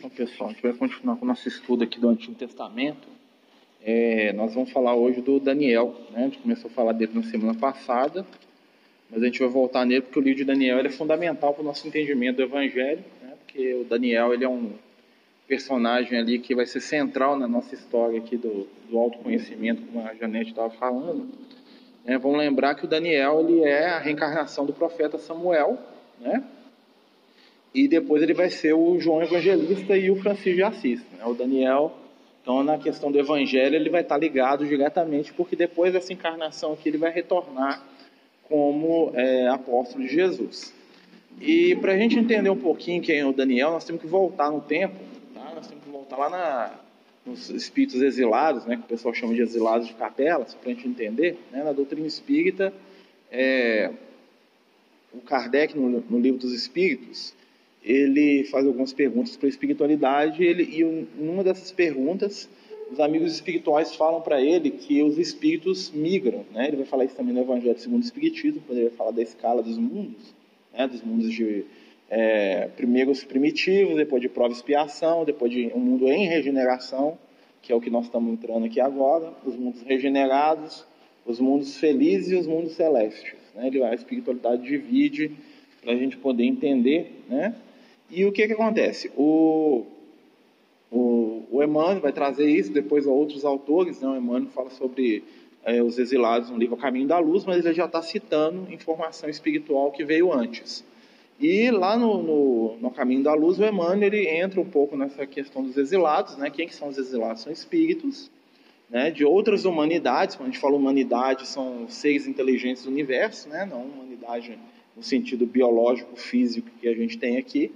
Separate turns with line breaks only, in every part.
Então, pessoal, a gente vai continuar com o nosso estudo aqui do Antigo Testamento. É, nós vamos falar hoje do Daniel. Né? A gente começou a falar dele na semana passada, mas a gente vai voltar nele porque o livro de Daniel é fundamental para o nosso entendimento do Evangelho, né? porque o Daniel ele é um personagem ali que vai ser central na nossa história aqui do, do autoconhecimento, como a Janete estava falando. É, vamos lembrar que o Daniel ele é a reencarnação do profeta Samuel, né? E depois ele vai ser o João Evangelista e o Francisco de Assis. Né? O Daniel, então na questão do Evangelho, ele vai estar ligado diretamente, porque depois dessa encarnação aqui ele vai retornar como é, apóstolo de Jesus. E para a gente entender um pouquinho quem é o Daniel, nós temos que voltar no tempo, tá? nós temos que voltar lá na, nos espíritos exilados, né, que o pessoal chama de exilados de capelas, para a gente entender. Né? Na doutrina espírita, é, o Kardec, no, no livro dos Espíritos, ele faz algumas perguntas para a espiritualidade ele, e numa dessas perguntas os amigos espirituais falam para ele que os espíritos migram, né? Ele vai falar isso também no Evangelho segundo o Espiritismo, quando ele vai falar da escala dos mundos, né? Dos mundos de é, primeiro os primitivos, depois de prova e expiação, depois de um mundo em regeneração, que é o que nós estamos entrando aqui agora, os mundos regenerados, os mundos felizes e os mundos celestes. Né? Ele, a espiritualidade divide para a gente poder entender, né? E o que, que acontece? O, o, o Emmanuel vai trazer isso, depois outros autores, né? o Emmanuel fala sobre é, os exilados no livro Caminho da Luz, mas ele já está citando informação espiritual que veio antes. E lá no, no, no, Caminho da Luz, o Emmanuel ele entra um pouco nessa questão dos exilados, né? Quem que são os exilados? São espíritos, né? De outras humanidades, quando a gente fala humanidade, são seres inteligentes do universo, né? Não humanidade no sentido biológico, físico que a gente tem aqui.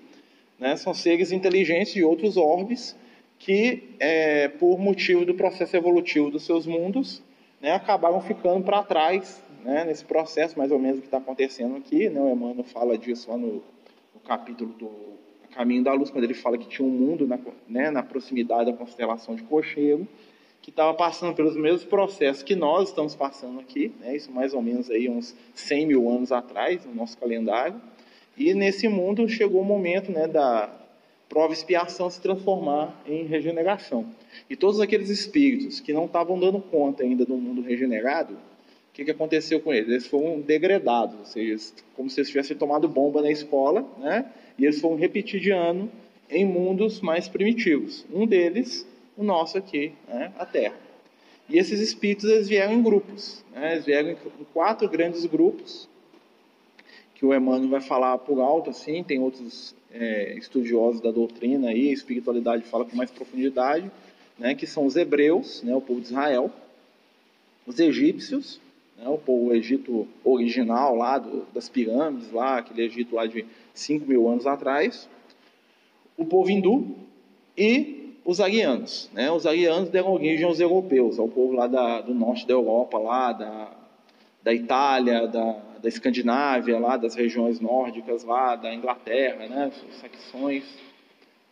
Né? São seres inteligentes de outros orbes que, é, por motivo do processo evolutivo dos seus mundos, né, acabaram ficando para trás né, nesse processo, mais ou menos que está acontecendo aqui. Né? O Emmanuel fala disso lá no, no, capítulo do Caminho da Luz, quando ele fala que tinha um mundo na, né, na proximidade da constelação de Cocheiro, que estava passando pelos mesmos processos que nós estamos passando aqui, né, isso mais ou menos aí uns 100 mil anos atrás, no nosso calendário. E nesse mundo chegou o momento né, da prova expiação se transformar em regeneração. E todos aqueles espíritos que não estavam dando conta ainda do mundo regenerado, o que, que aconteceu com eles? Eles foram degradados, ou seja, como se eles tivessem tomado bomba na escola, né? e eles foram repetir de ano em mundos mais primitivos. Um deles, o nosso aqui, né? a Terra. E esses espíritos eles vieram em grupos, né? eles vieram em quatro grandes grupos, que o Emmanuel vai falar por alto, assim, tem outros é, estudiosos da doutrina aí, espiritualidade fala com mais profundidade, né, que são os hebreus, né, o povo de Israel, os egípcios, né, o povo o Egito original lá do, das pirâmides, lá, aquele Egito lá de 5 mil anos atrás, o povo hindu e os arianos. Né, os arianos deram origem aos europeus, ao povo lá da, do norte da Europa, lá da, da Itália, da, da Escandinávia, lá das regiões nórdicas, lá da Inglaterra, né, saxões,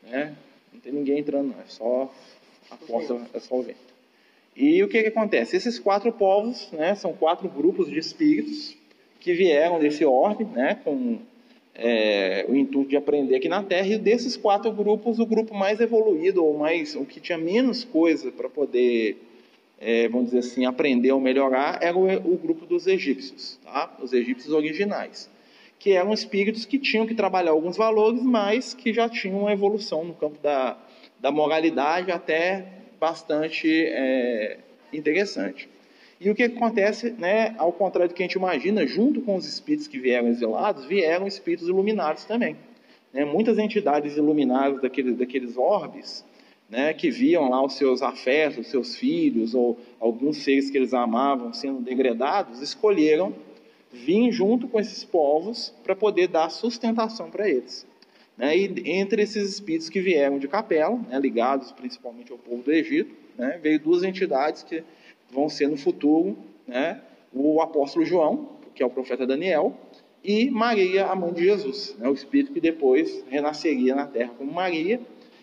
né, não tem ninguém entrando, não, é só a porta, é só o vento. E o que, que acontece? Esses quatro povos, né, são quatro grupos de espíritos que vieram desse orbe, né, com é, o intuito de aprender aqui na Terra, e desses quatro grupos, o grupo mais evoluído, ou mais, o que tinha menos coisa para poder é, vamos dizer assim, aprender ou melhorar, era o, o grupo dos egípcios, tá? os egípcios originais, que eram espíritos que tinham que trabalhar alguns valores, mas que já tinham uma evolução no campo da, da moralidade até bastante é, interessante. E o que acontece, né, ao contrário do que a gente imagina, junto com os espíritos que vieram exilados, vieram espíritos iluminados também. Né? Muitas entidades iluminadas daqueles, daqueles orbes né, que viam lá os seus afetos, os seus filhos ou alguns seres que eles amavam sendo degradados, escolheram vir junto com esses povos para poder dar sustentação para eles. Né, e entre esses espíritos que vieram de Capela, né, ligados principalmente ao povo do Egito, né, veio duas entidades que vão ser no futuro né, o apóstolo João, que é o profeta Daniel, e Maria, a mãe de Jesus, né, o espírito que depois renasceria na terra como Maria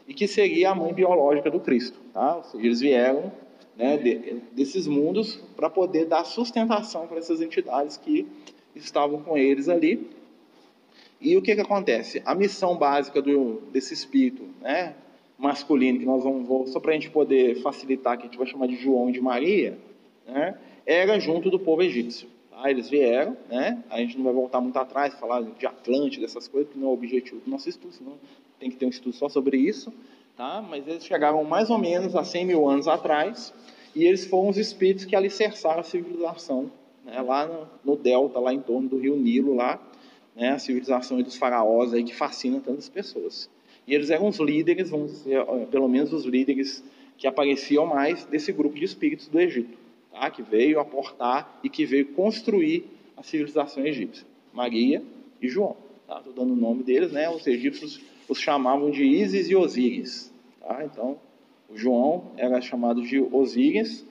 e que seria a mãe biológica do Cristo. Tá? Ou seja, eles vieram né, de, desses mundos para poder dar sustentação para essas entidades que estavam com eles ali. E o que, que acontece? A missão básica do, desse espírito, né, masculino, que nós vamos, só para a gente poder facilitar, que a gente vai chamar de João e de Maria, né, era junto do povo egípcio. Tá? Eles vieram, né, a gente não vai voltar muito atrás, falar de Atlântida, dessas coisas, que não é o objetivo do nosso estudo, senão tem que ter um estudo só sobre isso, tá? mas eles chegaram mais ou menos a 100 mil anos atrás, e eles foram os espíritos que alicerçaram a civilização né, lá no, no, delta, lá em torno do rio Nilo, lá, né, a civilização dos faraós aí que fascina tantas pessoas. E eles eram os líderes, vamos dizer, pelo menos os líderes que apareciam mais desse grupo de espíritos do Egito, tá, que veio aportar e que veio construir a civilização egípcia. Maria e João. Estou tá, dando o nome deles, né? Os egípcios os chamavam de Ísis e Osíris. Tá? Então, o João era chamado de Osíris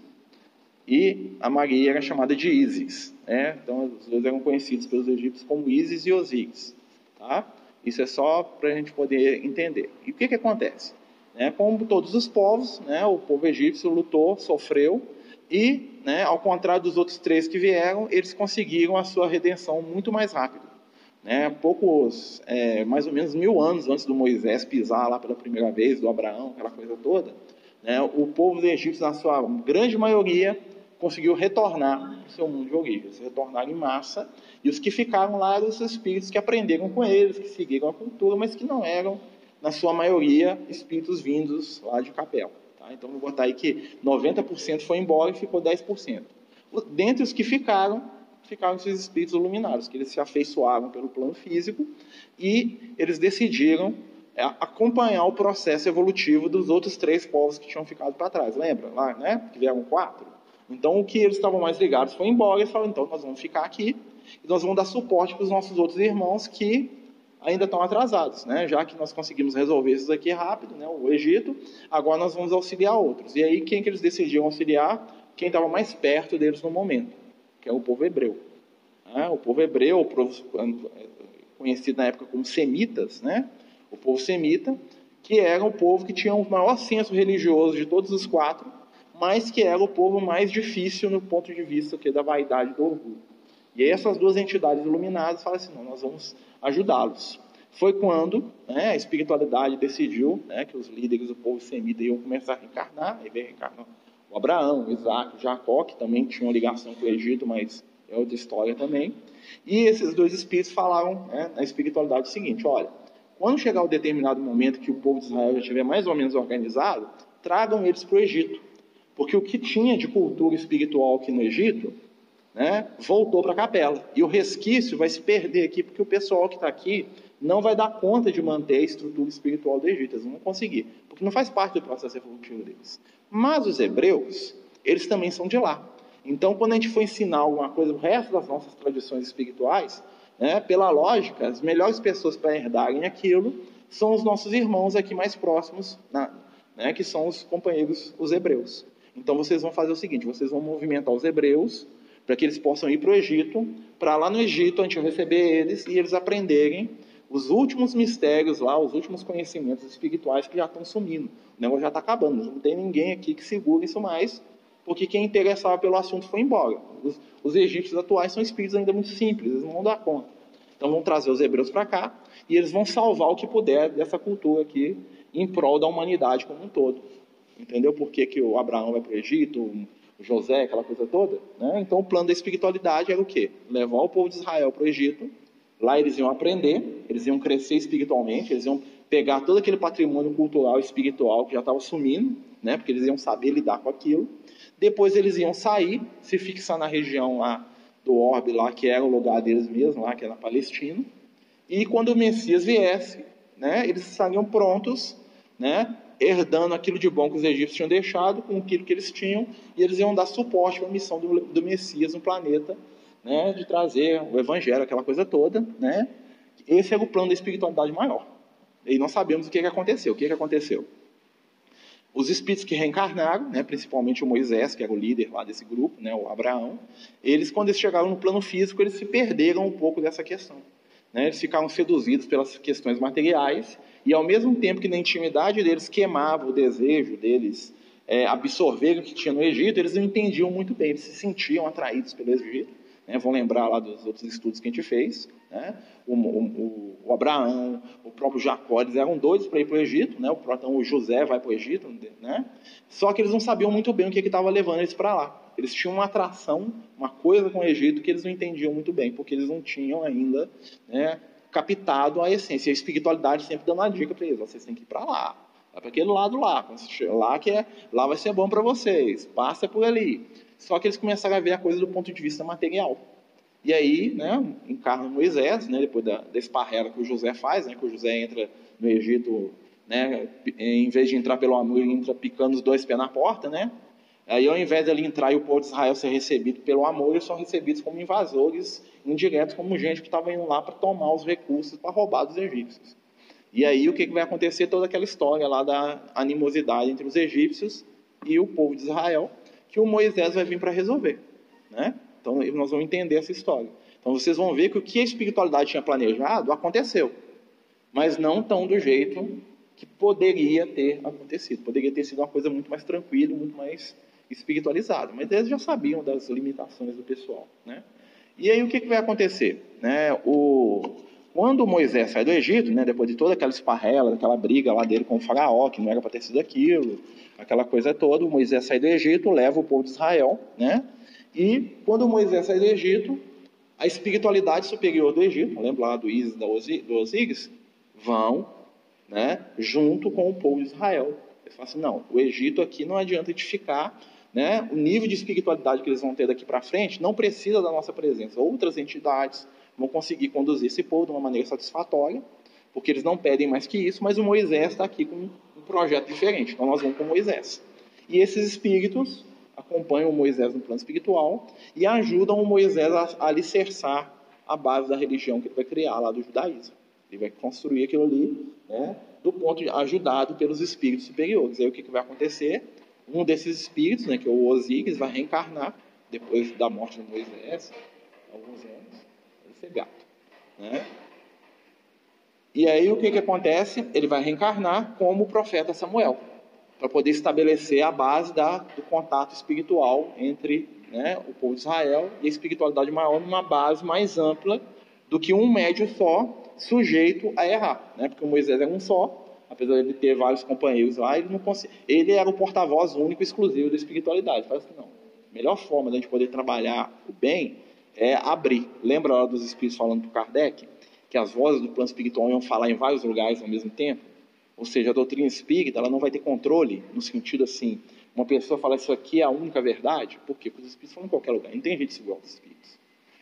e a Maria era chamada de Ísis. Né? Então, os dois eram conhecidos pelos egípcios como Ísis e Osíris. Tá? Isso é só para a gente poder entender. E o que, que acontece? Né? Como todos os povos, né, o povo egípcio lutou, sofreu, e, né, ao contrário dos outros três que vieram, eles conseguiram a sua redenção muito mais rápido. Né? Poucos, é, mais ou menos mil anos antes do Moisés pisar lá pela primeira vez, do Abraão, aquela coisa toda, né, o povo egípcio, na sua grande maioria, conseguiu retornar ao seu mundo de origem. Eles retornaram em massa, e os que ficaram lá eram os espíritos que aprenderam com eles, que seguiram a cultura, mas que não eram, na sua maioria, espíritos vindos lá de Capel. Tá? Então, vou botar aí que 90% foi embora e ficou 10%. Dentre os que ficaram, ficaram esses espíritos iluminados, que eles se afeiçoaram pelo plano físico e eles decidiram é, acompanhar o processo evolutivo dos outros três povos que tinham ficado para trás. Lembra lá, né? Que vieram quatro? Então, o que eles estavam mais ligados foi embora. Eles falaram, então, nós vamos ficar aqui e nós vamos dar suporte para os nossos outros irmãos que ainda estão atrasados, né? Já que nós conseguimos resolver isso aqui rápido, né? O Egito, agora nós vamos auxiliar outros. E aí, quem que eles decidiram auxiliar? Quem estava mais perto deles no momento, que é o povo hebreu. Né? O povo hebreu, conhecido na época como semitas, né? O povo semita, que era o povo que tinha o maior senso religioso de todos os quatro, mas que era o povo mais difícil no ponto de vista que da vaidade do orgulho. E aí essas duas entidades iluminadas falam assim, não, nós vamos ajudá-los. Foi quando né, a espiritualidade decidiu né, que os líderes do povo semita iam começar a reencarnar, e veio reencarnar o Abraão, Isaac, Jacó, que também tinham ligação com o Egito, mas é outra história também. E esses dois espíritos falaram né, na espiritualidade o seguinte: olha, quando chegar o determinado momento que o povo de Israel já estiver mais ou menos organizado, tragam eles para o Egito. Porque o que tinha de cultura espiritual aqui no Egito, né, voltou para a capela. E o resquício vai se perder aqui, porque o pessoal que está aqui não vai dar conta de manter a estrutura espiritual do Egito. Eles não vão conseguir, porque não faz parte do processo evolutivo deles. Mas os hebreus, eles também são de lá. Então, quando a gente for ensinar alguma coisa, o resto das nossas tradições espirituais, né, pela lógica, as melhores pessoas para herdarem aquilo são os nossos irmãos aqui mais próximos, né, que são os companheiros, os hebreus. Então vocês vão fazer o seguinte: vocês vão movimentar os hebreus para que eles possam ir para o Egito, para lá no Egito a gente receber eles e eles aprenderem os últimos mistérios lá, os últimos conhecimentos espirituais que já estão sumindo. O negócio já está acabando, não tem ninguém aqui que segure isso mais, porque quem interessava pelo assunto foi embora. Os, os egípcios atuais são espíritos ainda muito simples, eles não vão dar conta. Então vão trazer os hebreus para cá e eles vão salvar o que puder dessa cultura aqui em prol da humanidade como um todo. Entendeu por que, que o Abraão vai para o Egito, o José, aquela coisa toda? Né? Então o plano da espiritualidade era o quê? Levar o povo de Israel para o Egito, lá eles iam aprender, eles iam crescer espiritualmente, eles iam pegar todo aquele patrimônio cultural espiritual que já estava sumindo, né? porque eles iam saber lidar com aquilo. Depois eles iam sair, se fixar na região lá do Orbe, lá que era o lugar deles mesmo, lá que era na Palestina. E quando o Messias viesse, né, eles estariam prontos, né, herdando aquilo de bom que os egípcios tinham deixado com aquilo que eles tinham, e eles iam dar suporte para a missão do, do Messias no planeta, né, de trazer o evangelho, aquela coisa toda, né? Esse era o plano da espiritualidade maior. E nós sabemos o que, que aconteceu. O que, que aconteceu? Os espíritos que reencarnaram, né, principalmente o Moisés, que era o líder lá desse grupo, né, o Abraão, eles, quando eles chegaram no plano físico, eles se perderam um pouco dessa questão. Né? Eles ficaram seduzidos pelas questões materiais e, ao mesmo tempo que na intimidade deles queimava o desejo deles é, absorver o que tinha no Egito, eles não entendiam muito bem, eles se sentiam atraídos pelo Egito. Né? Vão lembrar lá dos outros estudos que a gente fez. Né? O, o, o, Abraão, o próprio Jacó, eles eram doidos para ir para o Egito, né? o, então, o José vai para o Egito, né? só que eles não sabiam muito bem o que estava levando eles para lá. Eles tinham uma atração, uma coisa com o Egito que eles não entendiam muito bem, porque eles não tinham ainda né, captado a essência. E a espiritualidade sempre dando uma dica para eles: vocês têm que ir para lá, para aquele lado lá, lá que é, lá vai ser bom para vocês, passa por ali. Só que eles começaram a ver a coisa do ponto de vista material. E aí, né, encarna Moisés, né, depois da, da esparrela que o José faz, né, que o José entra no Egito, né, em vez de entrar pelo amor, ele entra picando os dois pés na porta, né, Aí, ao invés de ele entrar e o povo de Israel ser recebido pelo amor, eles são recebidos como invasores indiretos, como gente que estava indo lá para tomar os recursos, para roubar dos egípcios. E aí, o que, que vai acontecer? Toda aquela história lá da animosidade entre os egípcios e o povo de Israel, que o Moisés vai vir para resolver. Né? Então, nós vamos entender essa história. Então, vocês vão ver que o que a espiritualidade tinha planejado aconteceu, mas não tão do jeito que poderia ter acontecido. Poderia ter sido uma coisa muito mais tranquila, muito mais espiritualizado, mas eles já sabiam das limitações do pessoal. Né? E aí o que, que vai acontecer? Né? O, quando Moisés sai do Egito, né, depois de toda aquela esparrela, aquela briga lá dele com o faraó, que não era para ter sido aquilo, aquela coisa toda, Moisés sai do Egito, leva o povo de Israel, né? E quando Moisés sai do Egito, a espiritualidade superior do Egito, lembra lá do Isis, do Osíris, vão né, junto com o povo de Israel. Eles falam assim, não, o Egito aqui não adianta de ficar né, o nível de espiritualidade que eles vão ter daqui para frente não precisa da nossa presença. Outras entidades vão conseguir conduzir esse povo de uma maneira satisfatória, porque eles não pedem mais que isso, mas o Moisés está aqui com um projeto diferente. Então nós vamos com Moisés. E esses espíritos acompanham o Moisés no plano espiritual e ajudam o Moisés a, alicerçar a base da religião que ele vai criar lá do judaísmo. Ele vai construir aquilo ali, né, do ponto de ajudado pelos espíritos superiores. Aí o que, que vai acontecer? um desses espíritos, né, que é o Osíris, vai reencarnar depois da morte de Moisés, alguns anos, ser gato. Né? E aí o que, que acontece? Ele vai reencarnar como o profeta Samuel, para poder estabelecer a base da, do contato espiritual entre né, o povo de Israel e a espiritualidade maior numa base mais ampla do que um médio só sujeito a errar, né? porque o Moisés é um só, apesar de ter vários companheiros lá, ele não. Ele era o porta-voz único, exclusivo da espiritualidade. Fala assim, não. A melhor forma de a gente poder trabalhar o bem é abrir. Lembra lá dos espíritos falando para Kardec que as vozes do plano espiritual iam falar em vários lugares ao mesmo tempo? Ou seja, a doutrina espírita ela não vai ter controle no sentido assim, uma pessoa fala isso aqui é a única verdade, por quê? Porque os espíritos falam em qualquer lugar, não tem jeito de igual aos espíritos.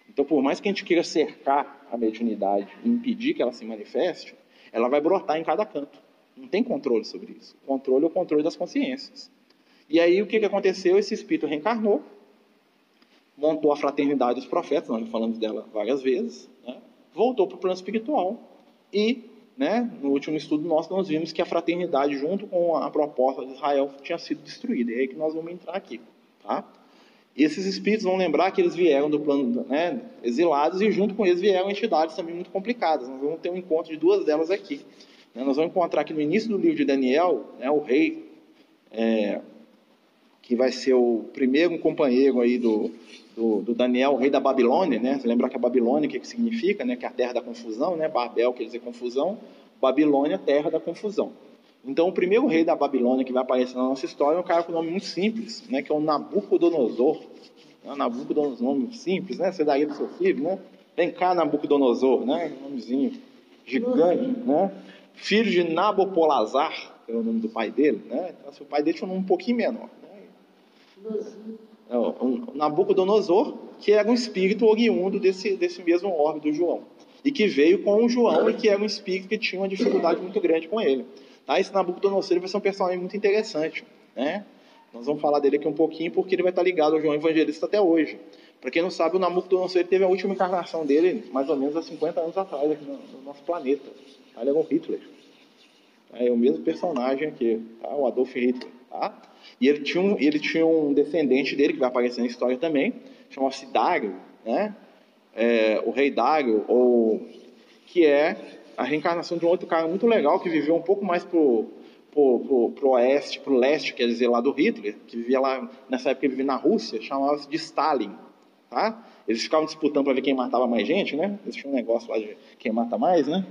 Então, por mais que a gente queira cercar a mediunidade e impedir que ela se manifeste, ela vai brotar em cada canto. Não tem controle sobre isso. O controle é o controle das consciências. E aí o que, que aconteceu? Esse espírito reencarnou, montou a fraternidade dos profetas, nós já falamos dela várias vezes, né? voltou para o plano espiritual e, né, no último estudo nosso, nós vimos que a fraternidade, junto com a proposta de Israel, tinha sido destruída. É aí que nós vamos entrar aqui. Tá? E esses espíritos vão lembrar que eles vieram do plano né, exilados e junto com eles vieram entidades também muito complicadas. Nós vamos ter um encontro de duas delas aqui. Né, nós vamos encontrar aqui no início do livro de Daniel, né, o rei, é, que vai ser o primeiro companheiro aí do, do, do, Daniel, rei da Babilônia, né? Você lembra que a Babilônia, o que, que significa, né? Que é a terra da confusão, né? Babel quer dizer confusão, Babilônia, terra da confusão. Então, o primeiro rei da Babilônia que vai aparecer na nossa história é um cara com um nome muito simples, né? Que é o Nabucodonosor. É Nabucodonosor, nome simples, né? Você daria do seu filho, né? Vem cá, Nabucodonosor, né? Um nomezinho gigante, né? filho de Nabopolazar, que é o nome do pai dele, né? Então, assim, o pai dele tinha um nome um pouquinho menor. É, Nabucodonosor, que era um espírito oriundo desse, desse mesmo orbe do João. E que veio com o João e que era um espírito que tinha uma dificuldade muito grande com ele. Tá? Esse Nabucodonosor vai ser um personagem muito interessante. Né? Nós vamos falar dele aqui um pouquinho porque ele vai estar ligado ao João Evangelista até hoje. Para quem não sabe, o Nabucodonosor teve a última encarnação dele mais ou menos há 50 anos atrás aqui no, no nosso planeta. Ele era o Hitler. É o mesmo personagem aqui, tá? o Adolf Hitler. Tá? E ele tinha, um, ele tinha um descendente dele, que vai aparecer na história também, chamava-se Dário, né? É, o rei Dário, ou, que é a reencarnação de um outro cara muito legal, que viveu um pouco mais pro, pro, pro, pro oeste, pro leste, quer dizer, lá do Hitler, que vivia lá, nessa época ele vivia na Rússia, chamava-se de Stalin. Tá? Eles ficavam disputando para ver quem matava mais gente, né? Eles tinham um negócio lá de quem mata mais, né?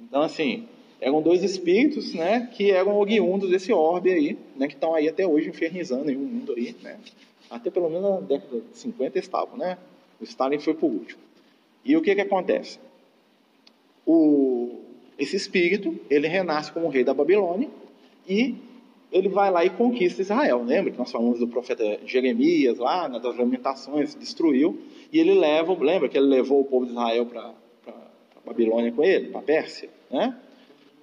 Então, assim, eram dois espíritos, né? Que eram oriundos desse orbe aí, né? Que estão aí até hoje infernizando aí o mundo aí, né? Até pelo menos na década de 50 estavam, né? O Stalin foi por último. E o que que acontece? O, esse espírito, ele renasce como rei da Babilônia e ele vai lá e conquista Israel. Lembra que nós falamos do profeta Jeremias lá, nas lamentações, destruiu, e ele leva, lembra que ele levou o povo de Israel para Babilônia com ele, para Pérsia, né?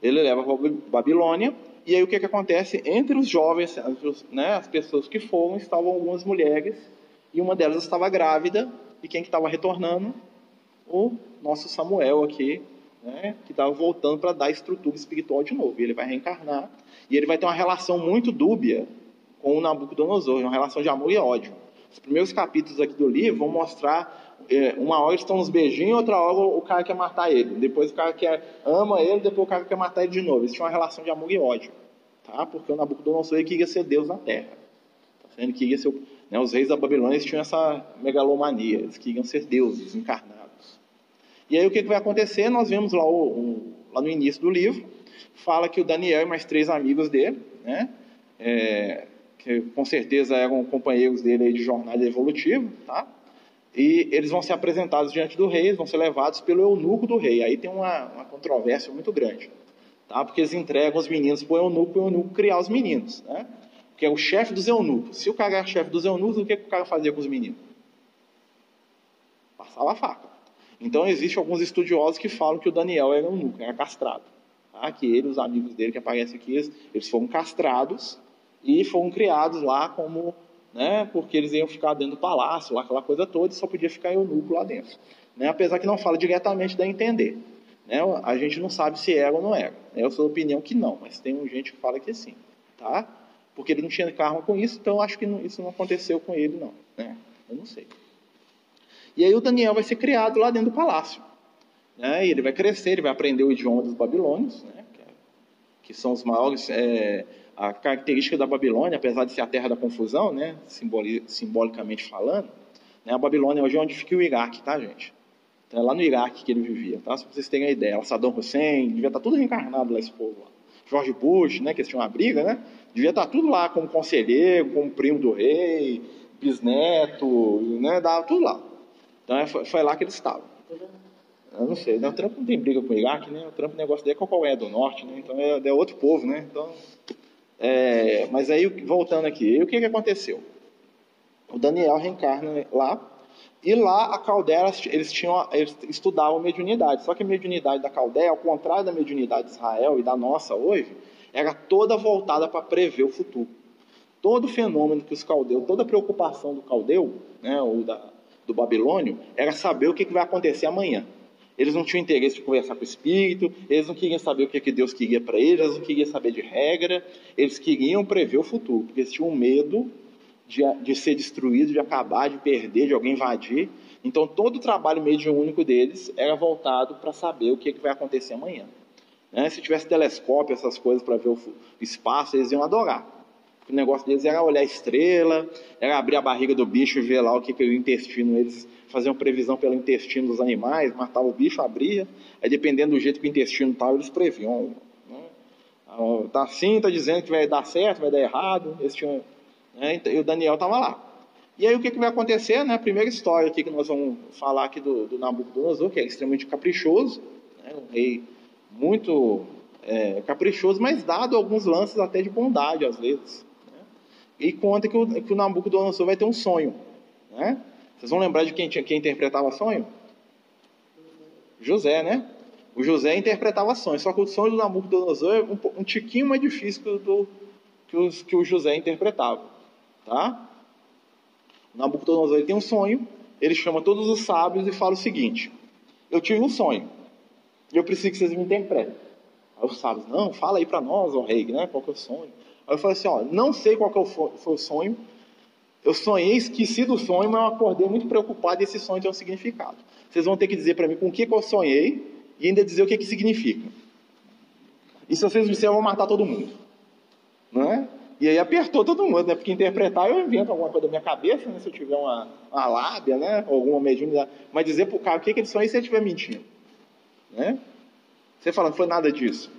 Ele leva para Babilônia, e aí o que, que acontece? Entre os jovens, né, as pessoas que foram, estavam algumas mulheres, e uma delas estava grávida, e quem que estava retornando? O nosso Samuel aqui, né, que estava voltando para dar estrutura espiritual de novo. E ele vai reencarnar e ele vai ter uma relação muito dúbia com o Nabucodonosor, uma relação de amor e ódio. Os primeiros capítulos aqui do livro vão mostrar é, uma hora estão nos beijinhos, outra hora o cara quer matar ele. Depois o cara quer, ama ele, depois o cara quer matar ele de novo. Tinham uma relação de amor e ódio. Tá? Porque o Nabucodonosor ele queria ser Deus na terra. Tá Ele queria ser, né, os reis da Babilônia tinham essa megalomania, eles queriam ser deuses encarnados. E aí o que, que vai acontecer? Nós vemos lá, o, o, lá no início do livro, fala que o Daniel e mais três amigos dele, né, é, que com certeza eram companheiros dele de jornada evolutiva, tá? E eles vão ser apresentados diante do rei, vão ser levados pelo eunuco do rei. Aí tem uma, uma controvérsia muito grande, tá? Porque eles entregam os meninos para o eunuco, para o eunuco criar os meninos, né? Que é o chefe dos eunucos. Se o cara é chefe dos eunucos, o que, que o cara fazia com os meninos? Passava a faca. Então, existem alguns estudiosos que falam que o Daniel era eunuco, era castrado. Tá? Que ele, os amigos dele que aparecem aqui, eles, eles foram castrados e foram criados lá como, né, porque eles iam ficar dentro do palácio, lá, aquela coisa toda, e só podia ficar eunuco lá dentro. Né? Apesar que não fala diretamente, dá a entender. Né? A gente não sabe se era ou não era. Eu sou da opinião que não, mas tem gente que fala que sim. Tá? Porque ele não tinha karma com isso, então acho que isso não aconteceu com ele, não. Né? Eu não sei. E aí o Daniel vai ser criado lá dentro do palácio. Né? E ele vai crescer, ele vai aprender o idioma dos babilônios, né? que, é, que, são os maiores. É, a característica da Babilônia, apesar de ser a terra da confusão, né? Simboli, simbolicamente falando, né? a Babilônia hoje é onde fica o Iraque, tá, gente? Então é lá no Iraque que ele vivia, tá? Só para vocês terem a ideia. Saddam Hussein, devia estar tá tudo reencarnado lá, esse povo lá. George Bush, né, que eles tinham uma briga, né? Devia estar tá tudo lá como conselheiro, como primo do rei, bisneto, né? Dava tudo lá. Então é, foi, foi lá que eles estavam. Eu não sei, né? o Trump não tem briga com o Iraque, né? O Trump, o negócio dele é qual é do norte, né? Então é, é outro povo, né? Então, é, mas aí, voltando aqui, o que, que aconteceu? O Daniel reencarna lá, e lá a Caldeia, eles, tinham, eles estudavam mediunidade. Só que a mediunidade da Caldeia, ao contrário da mediunidade de Israel e da nossa hoje, era toda voltada para prever o futuro. Todo fenômeno que os caldeus, toda preocupação do caldeu, né, ou da, do babilônio, era saber o que, que vai acontecer amanhã. Eles não tinham interesse de conversar com o espírito, eles não queriam saber o que, que Deus queria para eles, eles não queriam saber de regra, eles queriam prever o futuro, porque eles tinham medo de, de ser destruído, de acabar, de perder, de alguém invadir. Então, todo o trabalho mediúnico deles era voltado para saber o que, que vai acontecer amanhã. Né? Se tivesse telescópio, essas coisas para ver o espaço, eles iam adorar. O negócio deles era olhar a estrela, era abrir a barriga do bicho e ver lá o que, que o intestino, eles faziam previsão pelo intestino dos animais, matava o bicho, abria, aí dependendo do jeito que o intestino estava, eles previam. Né? Tá assim, está dizendo que vai dar certo, vai dar errado, eles tinham, né? e o Daniel estava lá. E aí o que, que vai acontecer? Né? A primeira história aqui que nós vamos falar aqui do, do Nabucodonosor, que é extremamente caprichoso, né? um rei muito é, caprichoso, mas dado alguns lances até de bondade às vezes e conta que o, que o Nabucodonosor vai ter um sonho. Né? Vocês vão lembrar de quem, quem interpretava sonho? José, né? O José interpretava sonhos, só que o sonho do Nabucodonosor é um, um tiquinho mais difícil que do, que, os, que o José interpretava. Tá? O Nabucodonosor ele tem um sonho, ele chama todos os sábios e fala o seguinte: Eu tive um sonho, e eu preciso que vocês me interpretem. Aí os sábios, não, fala aí para nós, ó rei, né? qual que é o sonho? Aí eu falei assim, ó, não sei qual que é foi o sonho. Eu sonhei, esqueci do sonho, mas eu acordei muito preocupado e esse sonho tem um significado. Vocês vão ter que dizer para mim com o que, que eu sonhei e ainda dizer o que, que significa. E se vocês disserem, eu vou matar todo mundo. Não é? E aí apertou todo mundo, né? Porque interpretar eu invento alguma coisa da minha cabeça, né? Se eu tiver uma, uma lábia, né? Ou alguma mediunidade. Mas dizer pro cara o que, que eles são aí se ele estiver mentindo. Né? Você fala, não foi nada disso.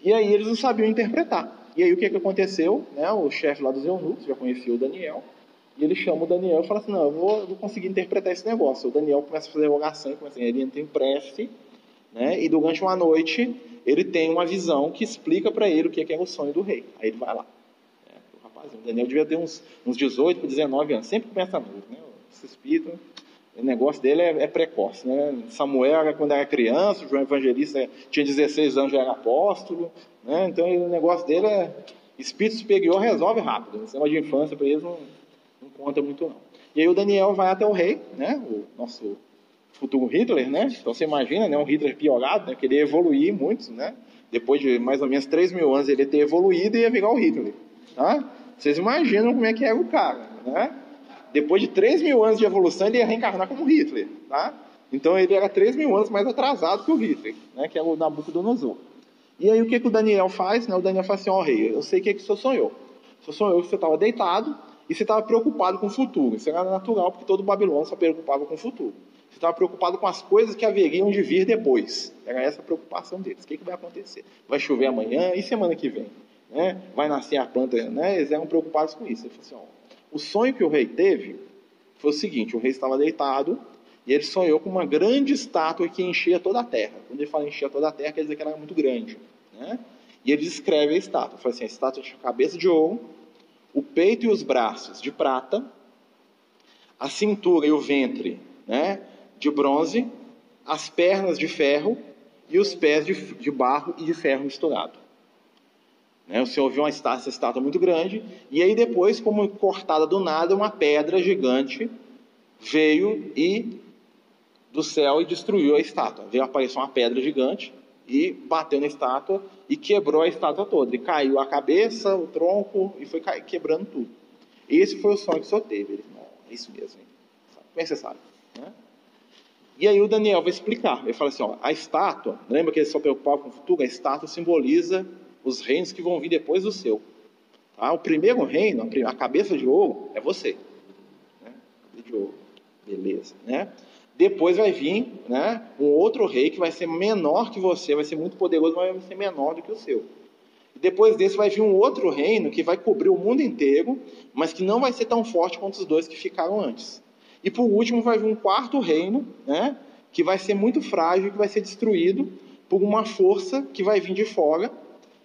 E aí eles não sabiam interpretar. E aí o que, que aconteceu? Né? O chefe lá dos eunucos já conhecia o Daniel. E ele chama o Daniel e fala assim, não, eu vou, vou conseguir interpretar esse negócio. O Daniel começa a fazer rogação, começa, ele entra em prece, né? e durante uma noite ele tem uma visão que explica para ele o que é, que é o sonho do rei. Aí ele vai lá. O Daniel devia ter uns, uns 18 para 19 anos, sempre começa novo, né? Esse espírito, o negócio dele é, é, precoce, né? Samuel, quando era criança, João Evangelista tinha 16 anos, já era apóstolo, né? Então o negócio dele é espírito superior resolve rápido. O sistema de infância para eles não, não conta muito não. E aí o Daniel vai até o rei, né? O nosso futuro Hitler, né? Então você imagina, né? Um Hitler piorado, né? Queria evoluir muito, né? Depois de mais ou menos 3 mil anos ele ter evoluído e ia virar o Hitler, tá? Vocês imaginam como é que era o cara, né? Depois de 3 mil anos de evolução, ele ia reencarnar como Hitler, tá? Então ele era 3 mil anos mais atrasado que o Hitler, né? Que é o Nabucodonosor. E aí o que, que o Daniel faz? Né? O Daniel fala assim, ó oh, rei, eu sei o que, que o senhor sonhou. O senhor sonhou que você estava deitado e você estava preocupado com o futuro. Isso era natural, porque todo Babilônia só preocupava com o futuro. Você estava preocupado com as coisas que haveriam de vir depois. Era essa a preocupação deles. O que, que vai acontecer? Vai chover amanhã e semana que vem? né? vai nascer a planta, né? eles eram preocupados com isso. Ele falou assim, ó, o sonho que o rei teve foi o seguinte, o rei estava deitado e ele sonhou com uma grande estátua que enchia toda a terra. Quando ele fala enchia toda a terra, quer dizer que ela era muito grande. Né? E ele descreve a estátua. Fala assim, a estátua tinha cabeça de ouro, o peito e os braços de prata, a cintura e o ventre né, de bronze, as pernas de ferro e os pés de, de barro e de ferro misturado. Né? O Senhor viu uma estátua, estátua muito grande, e aí depois, como cortada do nada, uma pedra gigante veio e do céu e destruiu a estátua. Veio aparecer uma pedra gigante e bateu na estátua e quebrou a estátua toda. E caiu a cabeça, o tronco e foi quebrando tudo. Esse foi o sonho que o Senhor teve. Ele, é isso mesmo. Hein? Como é que você sabe? Né? E aí o Daniel vai explicar. Ele fala assim: ó, a estátua, lembra que ele só preocupava com o futuro? A estátua simboliza os reinos que vão vir depois do seu. Tá? O primeiro reino, a cabeça de ouro, é você. Né? De ouro. Beleza. Né? Depois vai vir né, um outro rei que vai ser menor que você, vai ser muito poderoso, mas vai ser menor do que o seu. Depois desse vai vir um outro reino que vai cobrir o mundo inteiro, mas que não vai ser tão forte quanto os dois que ficaram antes. E por último vai vir um quarto reino, né, que vai ser muito frágil, que vai ser destruído por uma força que vai vir de fora,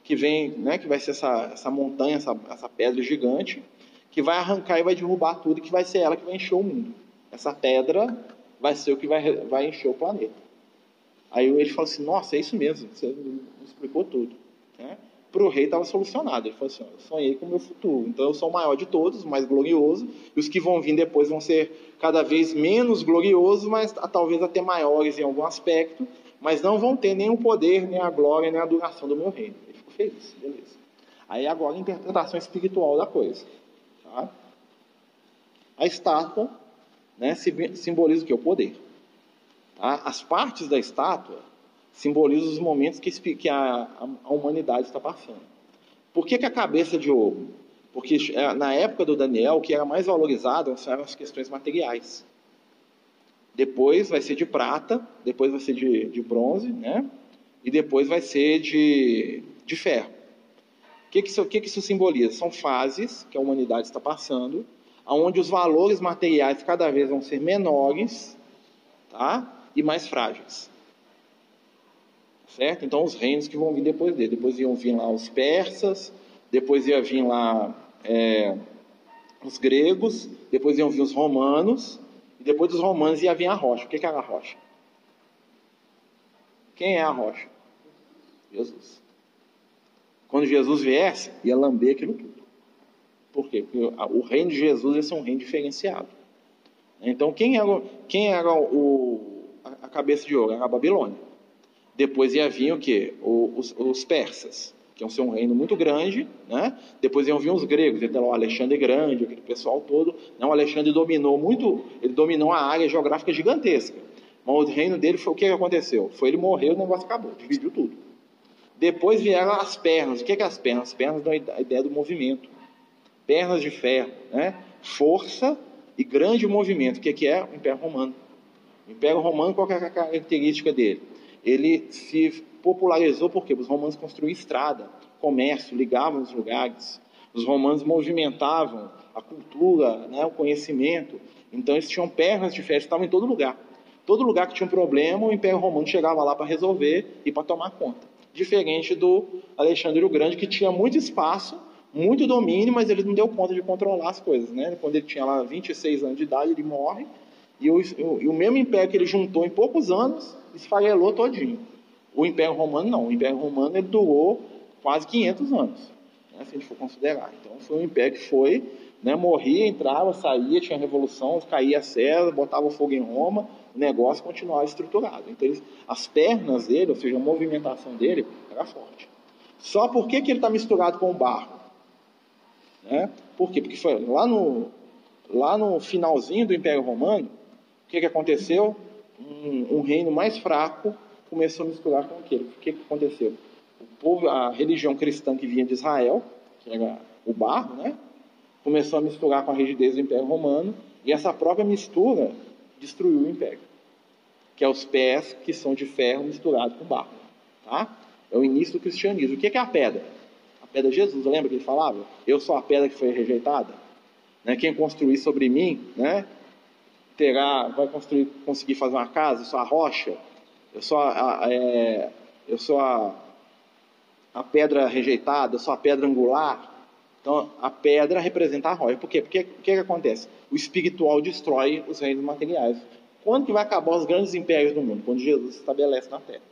que vem, né, que vai ser essa, essa montanha, essa, essa pedra gigante, que vai arrancar e vai derrubar tudo, que vai ser ela que vai encher o mundo. Essa pedra vai ser o que vai, vai encher o planeta. Aí ele falou assim, nossa, é isso mesmo, você me explicou tudo. Né? Para o rei estava solucionado. Ele falou assim, eu sonhei com o meu futuro, então eu sou o maior de todos, o mais glorioso, e os que vão vir depois vão ser cada vez menos gloriosos, mas talvez até maiores em algum aspecto, mas não vão ter nem o poder, nem a glória, nem a duração do meu reino fez, beleza. Aí agora a interpretação espiritual da coisa. Tá? A estátua né, simboliza o que? O poder. Tá? As partes da estátua simbolizam os momentos que, que a, a, humanidade está passando. Por que, que a cabeça de ouro? Porque é, na época do Daniel, o que era mais valorizado eram as questões materiais. Depois vai ser de prata, depois vai ser de, de bronze, né? E depois vai ser de, de ferro. O que, que, que, que isso simboliza? São fases que a humanidade está passando, onde os valores materiais cada vez vão ser menores tá? e mais frágeis. Certo? Então, os reinos que vão vir depois dele. Depois iam vir lá os persas, depois ia vir lá é, os gregos, depois iam vir os romanos, e depois dos romanos ia vir a rocha. O que, que era a rocha? Quem é a rocha? Jesus. Quando Jesus viesse, ia lamber aquilo tudo. Por quê? Porque o reino de Jesus esse é um reino diferenciado. Então, quem era, quem era o, a cabeça de ouro? Era a Babilônia. Depois ia vir o quê? Os, os persas, que iam ser um reino muito grande. Né? Depois iam vir os gregos, então o Alexandre Grande, aquele pessoal todo. Não, o Alexandre dominou muito, ele dominou a área geográfica gigantesca. Mas o reino dele foi o que aconteceu? Foi ele morreu, o negócio acabou, dividiu tudo. Depois vieram as pernas. O que é, que as pernas? As pernas dão a ideia do movimento. Pernas de ferro, né? Força e grande movimento. O que é, que é o Império Romano? O Império Romano, qual é a característica dele? Ele se popularizou porque os romanos construíam estrada, comércio, ligavam os lugares. Os romanos movimentavam a cultura, né, o conhecimento. Então eles tinham pernas de ferro, estavam em todo lugar. Todo lugar que tinha um problema, o Império Romano chegava lá para resolver e para tomar conta. Diferente do Alexandre o Grande, que tinha muito espaço, muito domínio, mas ele não deu conta de controlar as coisas. Né? Quando ele tinha lá 26 anos de idade, ele morre, e o, e o mesmo império que ele juntou em poucos anos, esfarelou todinho. O Império Romano não. O Império Romano ele durou quase 500 anos, né, se a gente for considerar. Então foi um império que foi, né, morria, entrava, saía, tinha revolução, caía a César, botava fogo em Roma, o negócio continuava estruturado. Então eles, as pernas dele, ou seja, a movimentação dele, era forte. Só por que, que ele está misturado com o barro? Né? Por quê? Porque foi lá no, lá no finalzinho do Império Romano, o que, que aconteceu? Um, um reino mais fraco começou a misturar com aquele. O que, que aconteceu? O povo, a religião cristã que vinha de Israel, que era o barro, né? começou a misturar com a rigidez do Império Romano, e essa própria mistura destruiu o Império, que é os pés que são de ferro misturados com barro. Tá? É o início do cristianismo. O que é a pedra? Pedra Jesus, lembra que ele falava? Eu sou a pedra que foi rejeitada. Né? Quem construir sobre mim, né? terá, vai construir, conseguir fazer uma casa, eu sou a rocha, eu sou a, a é, eu sou a, a pedra rejeitada, eu sou a pedra angular. Então, a pedra representa a rocha. Por quê? Porque o que, que acontece? O espiritual destrói os reinos materiais. Quando que vai acabar os grandes impérios do mundo? Quando Jesus se estabelece na Terra.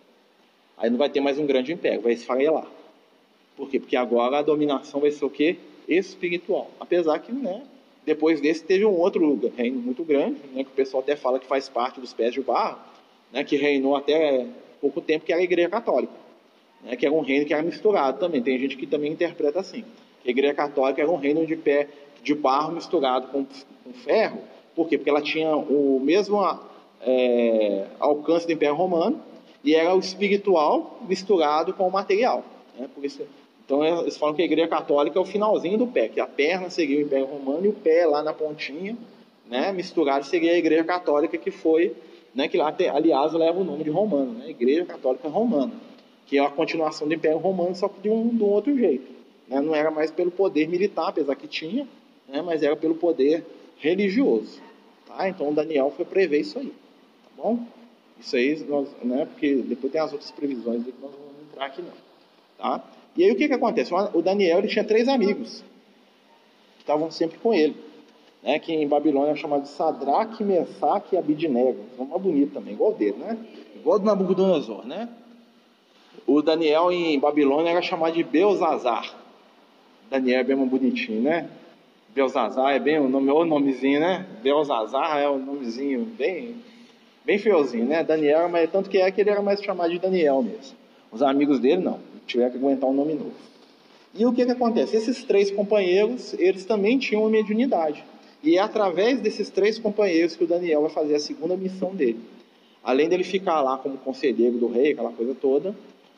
Aí não vai ter mais um grande império, vai esfarelar. Por quê? Porque agora a dominação vai ser o quê? Espiritual. Apesar que, né, depois desse teve um outro reino muito grande, né, que o pessoal até fala que faz parte dos pés de barro, né, que reinou até pouco tempo, que era a Igreja Católica, né, que era um reino que era misturado também. Tem gente que também interpreta assim, que a Igreja Católica era um reino de pé de barro misturado com, com ferro. Por quê? Porque ela tinha o mesmo é, alcance do Império Romano e era o espiritual misturado com o material. Né? Por isso, então eles falam que a igreja católica é o finalzinho do pé, que a perna seria o Império Romano e o pé lá na pontinha, né, misturado seria a igreja católica que foi, né, que lá, aliás leva o nome de romano, né, igreja católica romana, que é a continuação do Império Romano só que de um, de um outro jeito, né, não era mais pelo poder militar, apesar que tinha, né, mas era pelo poder religioso, tá? Então Daniel foi prever isso aí, tá bom? Isso aí, nós, né, porque depois tem as outras previsões que nós não vamos entrar aqui não, tá? E aí o que, que acontece? O Daniel ele tinha três amigos que estavam sempre com ele, né? que em Babilônia é chamado de Sadraque, Mesaque e Abidnego. Um nome bonito também, igual dele, né? Igual do Nabucodonosor, né? O Daniel em Babilônia era chamado de Belzazar. Daniel é bem mais bonitinho, né? Belzazar é bem o nome, o nomezinho, né? Belzazar é o nomezinho bem, bem feiozinho, né? Daniel, mas tanto que é que ele era mais chamado de Daniel mesmo. Os amigos dele não tiver que aguentar um nome novo. E o que, que acontece? Esses três companheiros, eles também tinham uma mediunidade. E é através desses três companheiros que o Daniel vai fazer a segunda missão dele. Além dele ficar lá como conselheiro do rei, aquela coisa toda,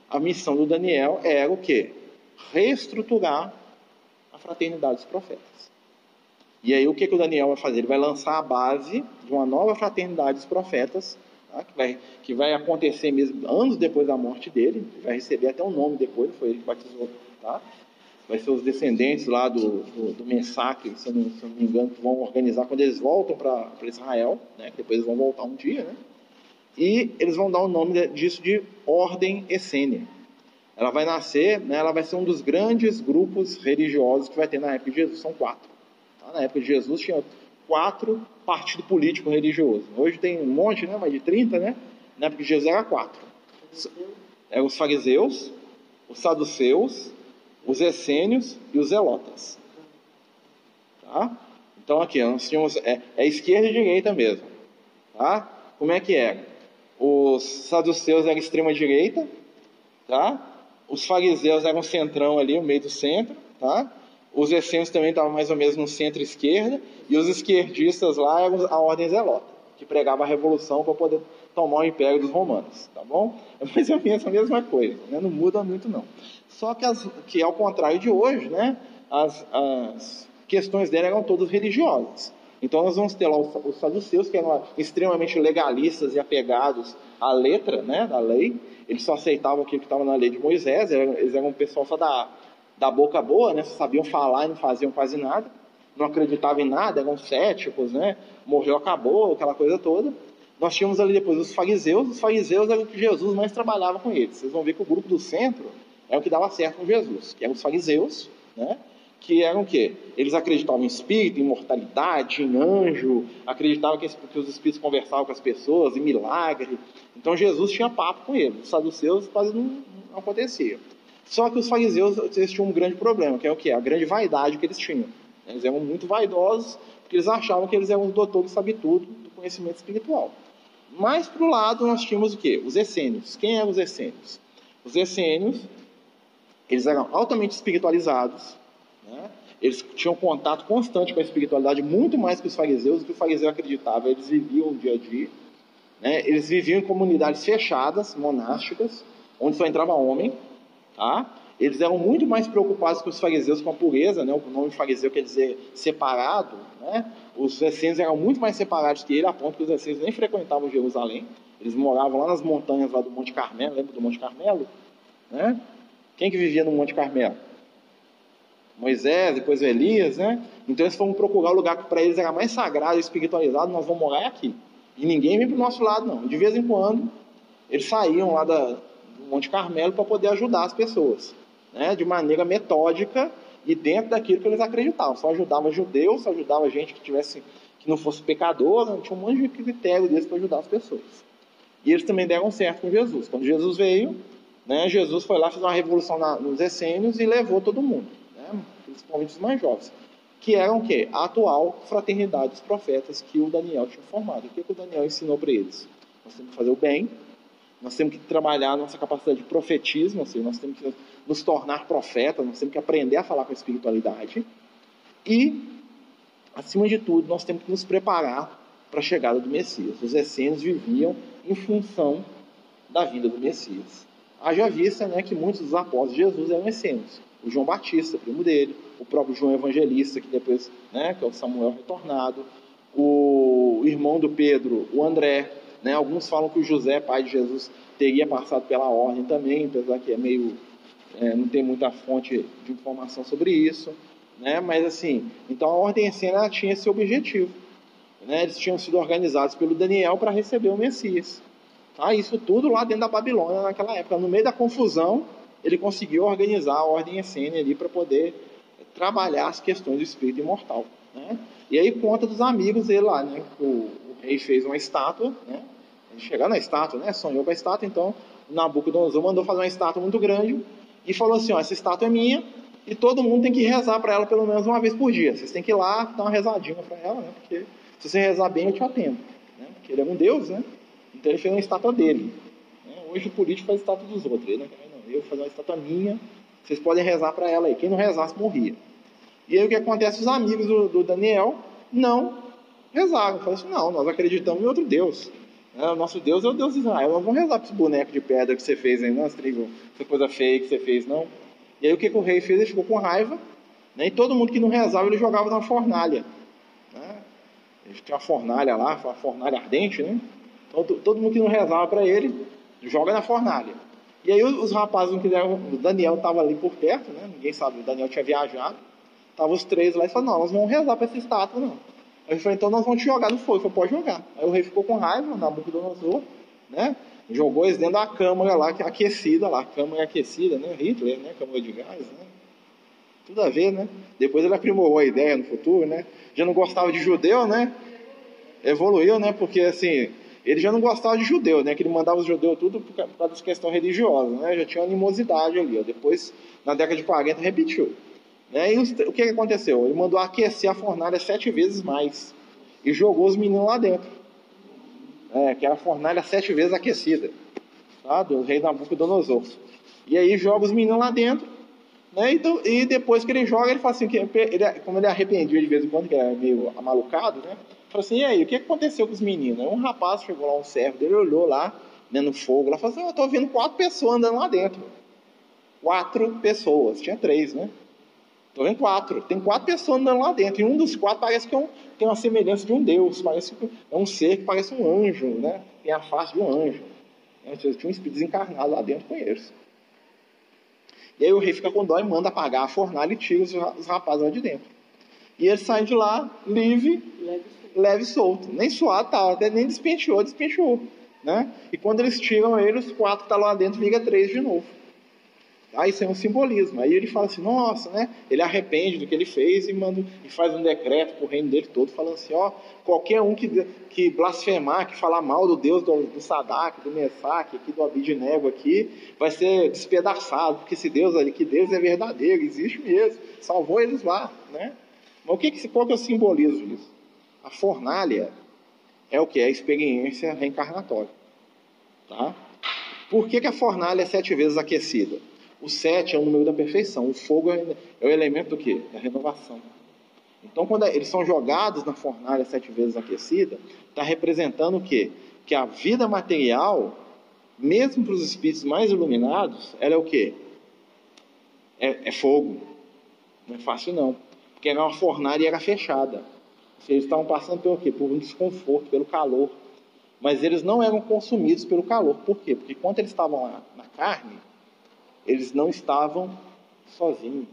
a missão do Daniel era o quê? Reestruturar a fraternidade dos profetas. E aí o que, que o Daniel vai fazer? Ele vai lançar a base de uma nova fraternidade dos profetas tá? que, vai, que vai acontecer mesmo anos depois da morte dele, vai receber até um nome depois, foi ele que batizou, tá? vai ser os descendentes lá do, do, do se eu, não, se eu não me engano, que vão organizar quando eles voltam para Israel, né? depois eles vão voltar um dia, né? e eles vão dar o nome disso de Ordem Essênia. Ela vai nascer, né, ela vai ser um dos grandes grupos religiosos que vai ter na época de Jesus, são quatro. Tá? Na época de Jesus tinha quatro partidos políticos religiosos. Hoje tem um monte, né? Mais de 30, né? Na época de Jesus era quatro. Eram os fariseus, os saduceus, os essênios e os zelotas. Tá? Então aqui, nós tínhamos, é, é esquerda e direita mesmo. Tá? Como é que era? Os saduceus eram extrema direita, tá? Os fariseus eram centrão ali, o meio do centro, tá? Os essênios também estavam mais ou menos no centro-esquerda, e os esquerdistas lá eram a ordem zelota, que pregava a revolução para poder tomar o império dos romanos, tá bom? É mais ou a mesma coisa, né? não muda muito não. Só que, as, que ao contrário de hoje, né, as, as questões dele eram todas religiosas. Então nós vamos ter lá os saduceus, que eram extremamente legalistas e apegados à letra né, da lei. Eles só aceitavam aquilo que estava na lei de Moisés, eles eram um pessoal só da, da boca boa, né, sabiam falar e não faziam quase nada. Não acreditavam em nada, eram céticos, né? Morreu, acabou, aquela coisa toda. Nós tínhamos ali depois os fariseus, os fariseus eram o que Jesus mais trabalhava com eles. Vocês vão ver que o grupo do centro é o que dava certo com Jesus, que eram os fariseus, né? que eram o quê? Eles acreditavam em espírito, em mortalidade, em anjo, acreditavam que, os espíritos conversavam com as pessoas, em milagre. Então Jesus tinha papo com eles. Os saduceus quase não, não acontecia. Só que os fariseus eles tinham um grande problema, que é o quê? A grande vaidade que eles tinham. Eles eram muito vaidosos, porque eles achavam que eles eram os doutores sabe tudo do conhecimento espiritual. Mais para o lado nós tínhamos o quê? Os essênios. Quem eram os essênios? Os essênios, eles eram altamente espiritualizados, né? Eles tinham contato constante com a espiritualidade, muito mais que os fariseus, o que o fariseu acreditava. Eles viviam o dia a dia. Né? Eles viviam em comunidades fechadas, monásticas, onde só entrava homem. Tá? Eles eram muito mais preocupados que os fariseus com a pureza, né? o nome fariseu quer dizer separado. Né? Os essênios eram muito mais separados que ele, a ponto que os essênios nem frequentavam Jerusalém. Eles moravam lá nas montanhas lá do Monte Carmelo, lembra do Monte Carmelo? Né? Quem que vivia no Monte Carmelo? Moisés, depois Elias, né? Então eles foram procurar o lugar que para eles era mais sagrado espiritualizado, nós vamos morar aqui. E ninguém vem para o nosso lado, não. De vez em quando, eles saíam lá da, Monte Carmelo para poder ajudar as pessoas, né? De maneira metódica e dentro daquilo que eles acreditavam. Só ajudava judeus, só ajudava gente que tivesse que não fosse pecador, não tinha um monte de critério deles para ajudar as pessoas. E eles também deram certo com Jesus. Quando Jesus veio, né, Jesus foi lá, fez uma revolução na, nos essênios e levou todo mundo né, principalmente os mais jovens, que eram o quê? A atual fraternidade dos profetas que o Daniel tinha formado. O que, que o Daniel ensinou para eles? Nós temos que fazer o bem, nós temos que trabalhar a nossa capacidade de profetismo, ou seja, nós temos que nos tornar profetas, nós temos que aprender a falar com a espiritualidade e, acima de tudo, nós temos que nos preparar para a chegada do Messias. Os essênios viviam em função da vinda do Messias. Haja vista né, que muitos dos apóstolos de Jesus eram essênios o João Batista, primo dele, o próprio João Evangelista, que depois, né, que é o Samuel retornado, o irmão do Pedro, o André, né, alguns falam que o José, pai de Jesus, teria passado pela ordem também, apesar que é meio, é, não tem muita fonte de informação sobre isso, né, mas assim, então a ordem essênia tinha esse objetivo, né, eles tinham sido organizados pelo Daniel para receber o Messias, tá, isso tudo lá dentro da Babilônia naquela época, no meio da confusão, ele conseguiu organizar a ordem essênia ali para poder trabalhar as questões do espírito imortal. Né? E aí conta dos amigos dele lá, né? O, o rei fez uma estátua, né? Chegar na estátua, né? Sonhou com a estátua, então Nabucodonosor mandou fazer uma estátua muito grande e falou assim: ó, essa estátua é minha e todo mundo tem que rezar para ela pelo menos uma vez por dia. Vocês têm que ir lá dar uma rezadinha para ela, né? Porque se você rezar bem, eu te atendo. Né? Porque ele é um deus, né? Então ele fez uma estátua dele. Né? Hoje o político faz estátua dos outros, ele, né? eu vou fazer uma estátua minha, vocês podem rezar para ela aí. Quem não rezasse morria. E aí o que acontece? Os amigos do, do Daniel não rezaram. Falaram assim: não, nós acreditamos em outro Deus. É, o nosso Deus é o Deus de Israel. Nós vamos rezar para esse boneco de pedra que você fez aí, não, trigo, essa coisa feia que você fez, não. E aí o que, que o rei fez? Ele ficou com raiva, né? e todo mundo que não rezava ele jogava na fornalha. Né? Ele tinha uma fornalha lá, uma fornalha ardente, né? Então todo mundo que não rezava para ele, joga na fornalha. E aí os rapazes não quiseram, o Daniel estava ali por perto, né? Ninguém sabe, o Daniel tinha viajado. Estavam os três lá e falaram, não, nós vamos rezar para essa estátua, não. Aí falou, então nós vamos te jogar no fogo. Pode jogar. Aí o rei ficou com raiva, Nabucodonosor, né? Jogou eles dentro da câmara lá, é aquecida lá, câmara aquecida, né? Hitler, né? Câmara de gás, né? Tudo a ver, né? Depois ele aprimorou a ideia no futuro, né? Já não gostava de judeu, né? Evoluiu, né? Porque assim, ele já não gostava de judeu, né? Que ele mandava os judeus tudo por causa das questões religiosas, né? Já tinha animosidade ali. Ó. Depois, na década de 40, repetiu. Né? E o que aconteceu? Ele mandou aquecer a fornalha sete vezes mais e jogou os meninos lá dentro. É, que era a fornalha sete vezes aquecida, tá? Do rei Nabucodonosor. E aí joga os meninos lá dentro, né? Então, e depois que ele joga, ele fala assim, que ele, como ele é arrependido de vez em quando, que é meio amalucado, né? Falou assim, e aí, o que aconteceu com os meninos? Um rapaz chegou lá, um servo dele, olhou lá, né, no fogo, lá falou assim, eu tô vendo quatro pessoas andando lá dentro. Quatro pessoas, tinha três, né? Tô vendo quatro. Tem quatro pessoas andando lá dentro. E um dos quatro parece que é um, tem uma semelhança de um Deus. Parece que é um ser que parece um anjo, né? Tem a face de um anjo. Tinha um espírito desencarnado lá dentro com eles. E aí o rei fica com dó e manda apagar a fornalha e tira os rapazes lá de dentro. E ele sai de lá, livre, leve, leve e solto. Nem suado tá, até nem despenteou, despenteou. Né? E quando eles tiram ele, os quatro que estão tá lá dentro vira três de novo. Ah, isso é um simbolismo. Aí ele fala assim, nossa, né? Ele arrepende do que ele fez e, manda, e faz um decreto para o reino dele todo, falando assim, ó, qualquer um que, que blasfemar, que falar mal do Deus do, do Sadak, do Mesaque, aqui do Abidnego aqui, vai ser despedaçado, porque esse Deus ali, que Deus é verdadeiro, existe mesmo, salvou eles lá, né? Mas o que, que qual que é o simbolismo disso? A fornalha é o que? É a experiência reencarnatória. Tá? Por que, que a fornalha é sete vezes aquecida? O sete é o número da perfeição. O fogo é, é o elemento do quê? Da renovação. Então, quando eles são jogados na fornalha sete vezes aquecida, está representando o quê? Que a vida material, mesmo para os espíritos mais iluminados, ela é o quê? É, é fogo. Não é fácil não. Porque era uma fornalha era fechada. Eles estavam passando pelo quê? Por um desconforto, pelo calor. Mas eles não eram consumidos pelo calor. Por quê? Porque quando eles estavam lá na carne, eles não estavam sozinhos.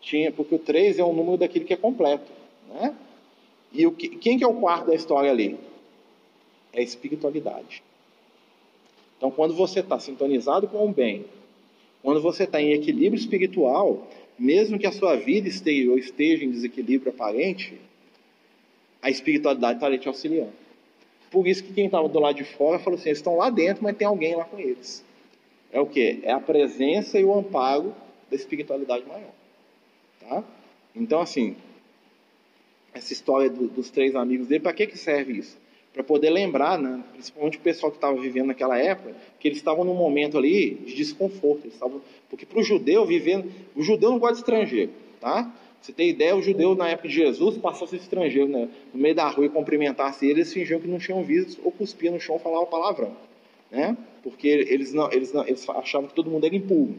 Tinha, porque o 3 é o número daquele que é completo. Né? E o que, quem que é o quarto da história ali? É a espiritualidade. Então, quando você está sintonizado com o bem, quando você está em equilíbrio espiritual, mesmo que a sua vida exterior esteja em desequilíbrio aparente, a espiritualidade está ali te auxiliando. Por isso que quem estava do lado de fora falou assim: eles estão lá dentro, mas tem alguém lá com eles é o que? É a presença e o amparo da espiritualidade maior. Tá? Então, assim, essa história do, dos três amigos dele, para que, que serve isso? Para poder lembrar, né, principalmente o pessoal que estava vivendo naquela época, que eles estavam num momento ali de desconforto. Eles porque para o judeu vivendo, o judeu não gosta de estrangeiro, tá? Você tem ideia, o judeu na época de Jesus passasse estrangeiro né, no meio da rua e cumprimentasse ele, eles fingiam que não tinham visto ou cuspiam no chão falavam palavrão né? porque eles, não, eles, não, eles achavam que todo mundo era impuro.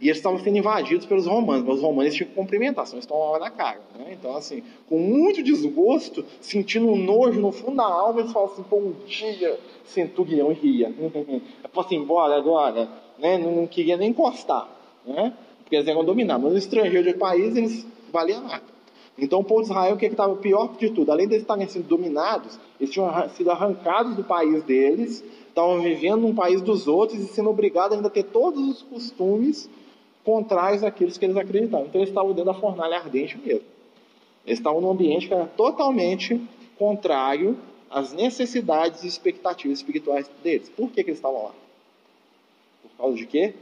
E eles estavam sendo invadidos pelos romanos, mas os romanos tinham que cumprimentar, senão eles tomavam na cara. Né? Então, assim, com muito desgosto, sentindo um nojo no fundo da alma, eles falavam assim: bom dia, centurião, ria. Posso ir embora agora? Né? Não, não queria nem encostar, né? porque eles eram dominados. Mas os estrangeiros de país, eles valiam nada. Então, o povo de Israel, o que estava pior de tudo? Além de eles estarem sendo dominados, eles tinham sido arrancados do país deles estavam vivendo num país dos outros e sendo obrigados ainda a ter todos os costumes contrários àqueles que eles acreditavam. Então eles estavam dentro da fornalha ardente mesmo. Eles estavam num ambiente que era totalmente contrário às necessidades e expectativas espirituais deles. Por que, que eles estavam lá? Por causa de quê?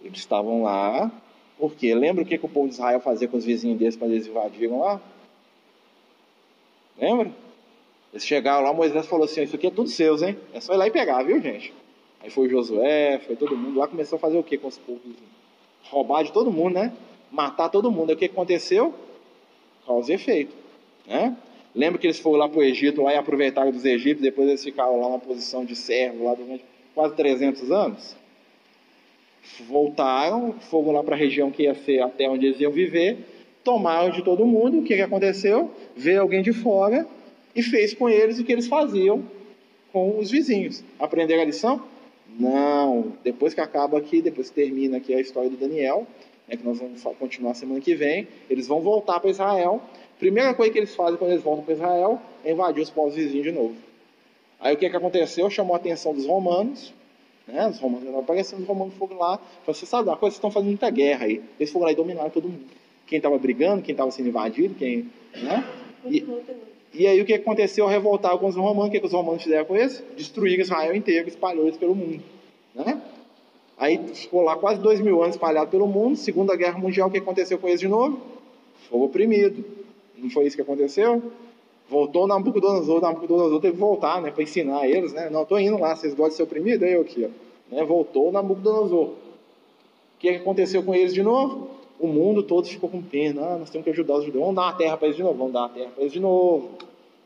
Eles estavam lá porque lembra o que, que o povo de Israel fazia com os vizinhos deles quando eles invadiram lá? Lembra? Eles chegaram lá, Moisés falou assim: Isso aqui é tudo seus, hein? É só ir lá e pegar, viu, gente? Aí foi Josué, foi todo mundo lá, começou a fazer o que com os povos? Roubar de todo mundo, né? Matar todo mundo. Aí o que aconteceu? Causa e efeito, né? Lembra que eles foram lá para o Egito lá e aproveitaram dos egípcios, depois eles ficaram lá na posição de servo lá durante quase 300 anos? Voltaram, foram lá para a região que ia ser a terra onde eles iam viver, tomaram de todo mundo, o que, que aconteceu? Veio alguém de fora e fez com eles o que eles faziam com os vizinhos. Aprenderam a lição? Não. Depois que acaba aqui, depois que termina aqui a história do Daniel, né, que nós vamos continuar semana que vem, eles vão voltar para Israel. Primeira coisa que eles fazem quando eles voltam para Israel é invadir os povos vizinhos de novo. Aí o que, que aconteceu? Chamou a atenção dos romanos. Né? Os romanos estavam aparecendo, os romanos foram lá. Você sabe, uma coisa, vocês estão fazendo muita guerra aí. Eles foram lá e dominaram todo mundo. Quem estava brigando, quem estava sendo invadido, quem. Né? E, e aí o que aconteceu? Revoltar com os romanos. O que, que os romanos fizeram com eles? Destruíram Israel inteiro, espalhou eles pelo mundo. Né? Aí ficou lá quase dois mil anos espalhado pelo mundo. Segunda Guerra Mundial, o que aconteceu com eles de novo? Foi oprimido. Não foi isso que aconteceu? Voltou Nabucodonosor, Nabucodonosor teve que voltar, né, para ensinar eles, né? Não, estou indo lá, vocês gostam de ser oprimido? Aí eu aqui, ó. Né? Voltou Nabucodonosor. O que aconteceu com eles de novo? O mundo todo ficou com pena. Ah, nós temos que ajudar os judeus. Vamos dar uma terra para eles de novo, vamos dar uma terra para eles de novo.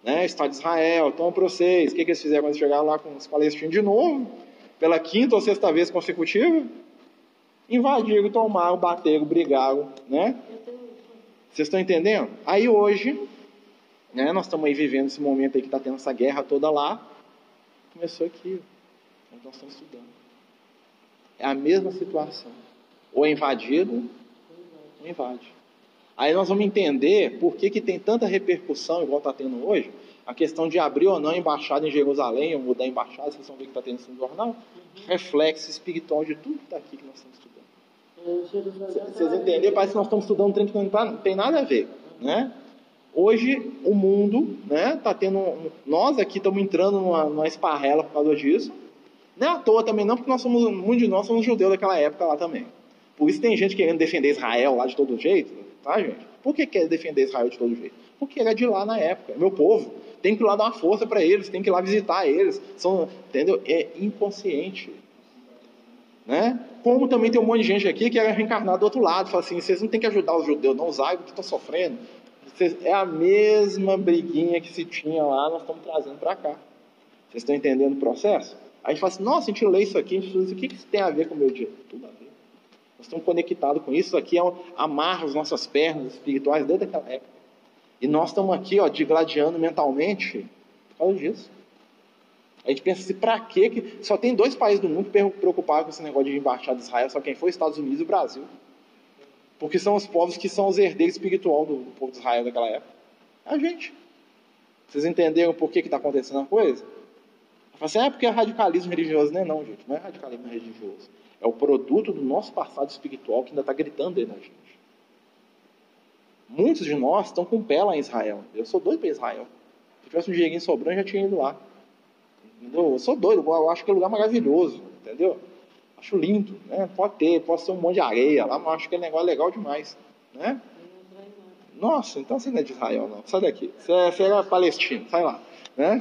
Né? Estado de Israel, toma para vocês. O que, que eles fizeram quando chegaram lá com os palestinos de novo? Pela quinta ou sexta vez consecutiva? Invadiram, tomaram, bateram, brigaram. Né? Vocês estão entendendo? Aí hoje, né, nós estamos aí vivendo esse momento aí que está tendo essa guerra toda lá. Começou aqui, nós estamos estudando. É a mesma situação. Ou é invadido, ou invade. Aí nós vamos entender por que, que tem tanta repercussão, igual está tendo hoje, a questão de abrir ou não a embaixada em Jerusalém, ou mudar a embaixada, vocês vão ver que está tendo no jornal, reflexo espiritual de tudo que está aqui que nós estamos estudando. Vocês entenderam? Parece que nós estamos estudando um trem que não tem nada a ver. Né? Hoje, o mundo né, tá tendo. Nós aqui estamos entrando numa, numa esparrela por causa disso. Não é à toa também, não, porque nós somos, muitos de nós somos judeus daquela época lá também. Por isso tem gente querendo defender Israel lá de todo jeito, tá, gente? Por que quer defender Israel de todo jeito? Porque era de lá na época, meu povo. Tem que ir lá dar uma força para eles, tem que ir lá visitar eles. São, entendeu? É inconsciente. Né? Como também tem um monte de gente aqui que era reencarnado do outro lado, fala assim: vocês não tem que ajudar os judeus, não, os árabes que estão sofrendo. é a mesma briguinha que se tinha lá, nós estamos trazendo para cá. Vocês estão entendendo o processo? A gente fala assim: nossa, a gente lê isso aqui, a gente fala assim, o que isso tem a ver com o meu dia? Tudo a ver. Nós estamos conectados com isso. Aqui é amarra as nossas pernas espirituais desde aquela época. E nós estamos aqui, ó, digladiando mentalmente por causa disso. A gente pensa assim, para quê? que só tem dois países do mundo preocupados com esse negócio de embaixada de Israel, só quem foi, Estados Unidos e o Brasil. Porque são os povos que são os herdeiros espirituais do, do povo de Israel daquela época. É a gente. Vocês entenderam por que está acontecendo a coisa? Fala assim, é porque é radicalismo religioso. Não é não, gente. Não é radicalismo religioso. É o produto do nosso passado espiritual que ainda está gritando dentro da gente. Muitos de nós estão com pé lá em Israel. Eu sou doido para Israel. Se tivesse um dinheirinho sobrando, eu já tinha ido lá. Entendeu? Eu sou doido, eu acho que é um lugar maravilhoso. Entendeu? Acho lindo. Né? Pode ter, pode ser um monte de areia lá, mas acho que é um negócio legal demais. Né? Nossa, então você não é de Israel, não. Sai daqui. Você, é, você é palestino, sai lá. Né?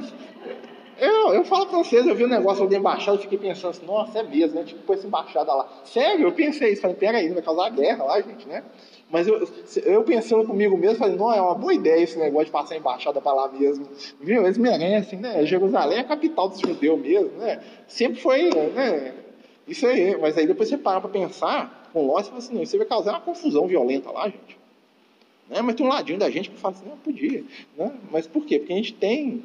Eu, eu falo pra vocês, eu vi um negócio da embaixada, fiquei pensando assim, nossa, é mesmo, né? Tipo, essa embaixada lá. Sério, eu pensei isso, falei, peraí, vai causar guerra lá, gente, né? Mas eu, eu pensando comigo mesmo, falei, não, é uma boa ideia esse negócio de passar a embaixada para lá mesmo. Viu? Eles merecem, né? Jerusalém é a capital dos judeus mesmo, né? Sempre foi, né? Isso aí. Mas aí depois você para para pensar, com lógica, você fala assim, não, isso vai causar uma confusão violenta lá, gente. Né? Mas tem um ladinho da gente que fala assim, não, podia. Né? Mas por quê? Porque a gente tem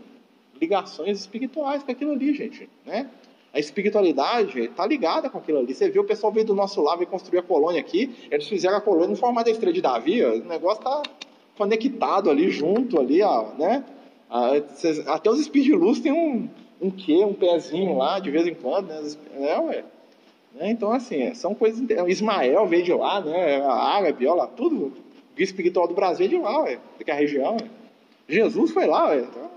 ligações espirituais com aquilo ali, gente, né? A espiritualidade está ligada com aquilo ali. Você viu o pessoal veio do nosso lado e construir a colônia aqui. Eles fizeram a colônia no formato da estrela de Davi. O negócio está conectado ali, junto ali, ó, né? Até os espíritos de luz têm um, um quê, um pezinho lá, de vez em quando, né? É, ué. Né? Então, assim, são coisas. Ismael veio de lá, né? A árabe, olha lá, tudo. O espiritual do Brasil é de lá, ué, daquela região. Ué. Jesus foi lá, ué. Então,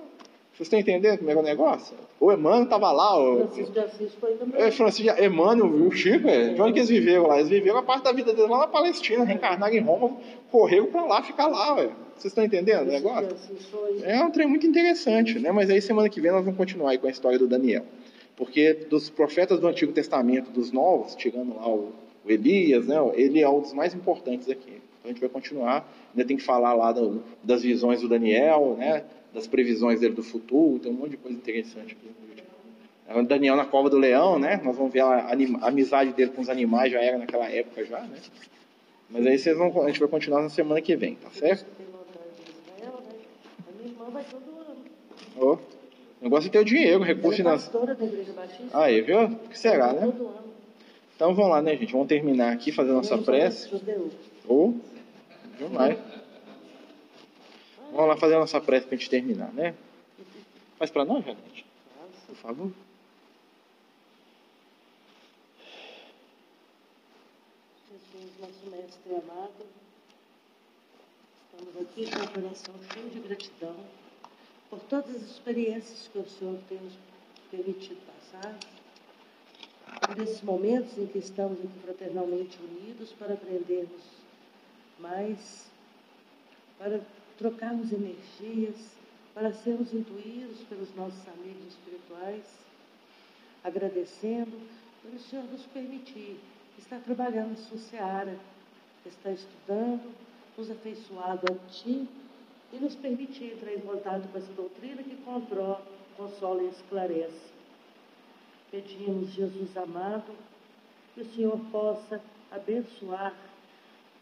vocês estão entendendo como é, é o negócio? O Emmanuel estava lá. O Francisco de Assis foi também. É, Francisco de Emmanuel, o Chico, é. de onde que eles viveram lá? Eles viveram a parte da vida deles lá na Palestina, reencarnaram em Roma, correram para lá, ficar lá, ué. Vocês estão entendendo o negócio? É um trem muito interessante, né? Mas aí semana que vem nós vamos continuar aí com a história do Daniel. Porque dos profetas do Antigo Testamento, dos novos, tirando lá o, o Elias, né? Ele é um dos mais importantes aqui. Então a gente vai continuar. Ainda tem que falar lá do, das visões do Daniel, né? Das previsões dele do futuro, tem um monte de coisa interessante aqui. O Daniel na cova do leão, né? Nós vamos ver a, a, amizade dele com os animais, já era naquela época já, né? Mas aí vocês vão, a gente vai continuar na semana que vem, tá certo? Oh. Negócio é ter o dinheiro, recurso nas. Aí, viu? O que será, né? Então vamos lá, né, gente? Vamos terminar aqui, fazer nossa prece. Ou, oh, demais. Vamos lá fazer a nossa prece para a gente terminar, né? Faz para nós, Janete. Por favor.
Jesus, nosso mestre amado, estamos aqui com o coração cheio de gratidão por todas as experiências que o Senhor tem nos permitido passar, por esses momentos em que estamos aqui fraternalmente unidos para aprendermos mais, para trocarmos energias, para sermos intuídos pelos nossos amigos espirituais, agradecendo pelo Senhor nos permitir estar trabalhando na sua seara, está estudando, nos afeiçoado a Ti e nos permitir entrar em contato com essa doutrina que consola e esclarece. Pedimos, Jesus amado, que o Senhor possa abençoar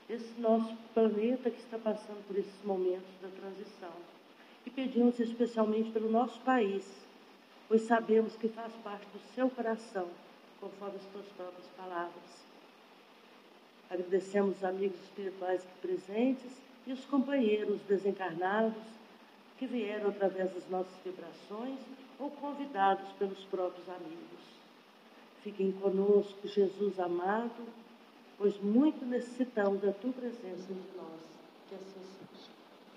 esse nosso planeta que está passando por esses momentos da transição. E pedimos especialmente pelo nosso país, pois sabemos que faz parte do seu coração, conforme as tuas próprias palavras. Agradecemos os amigos espirituais aqui presentes e os companheiros desencarnados que vieram através das nossas vibrações ou convidados pelos próprios amigos. Fiquem conosco, Jesus amado, pois muito necessitamos da tua presença entre nós. Que assim seja.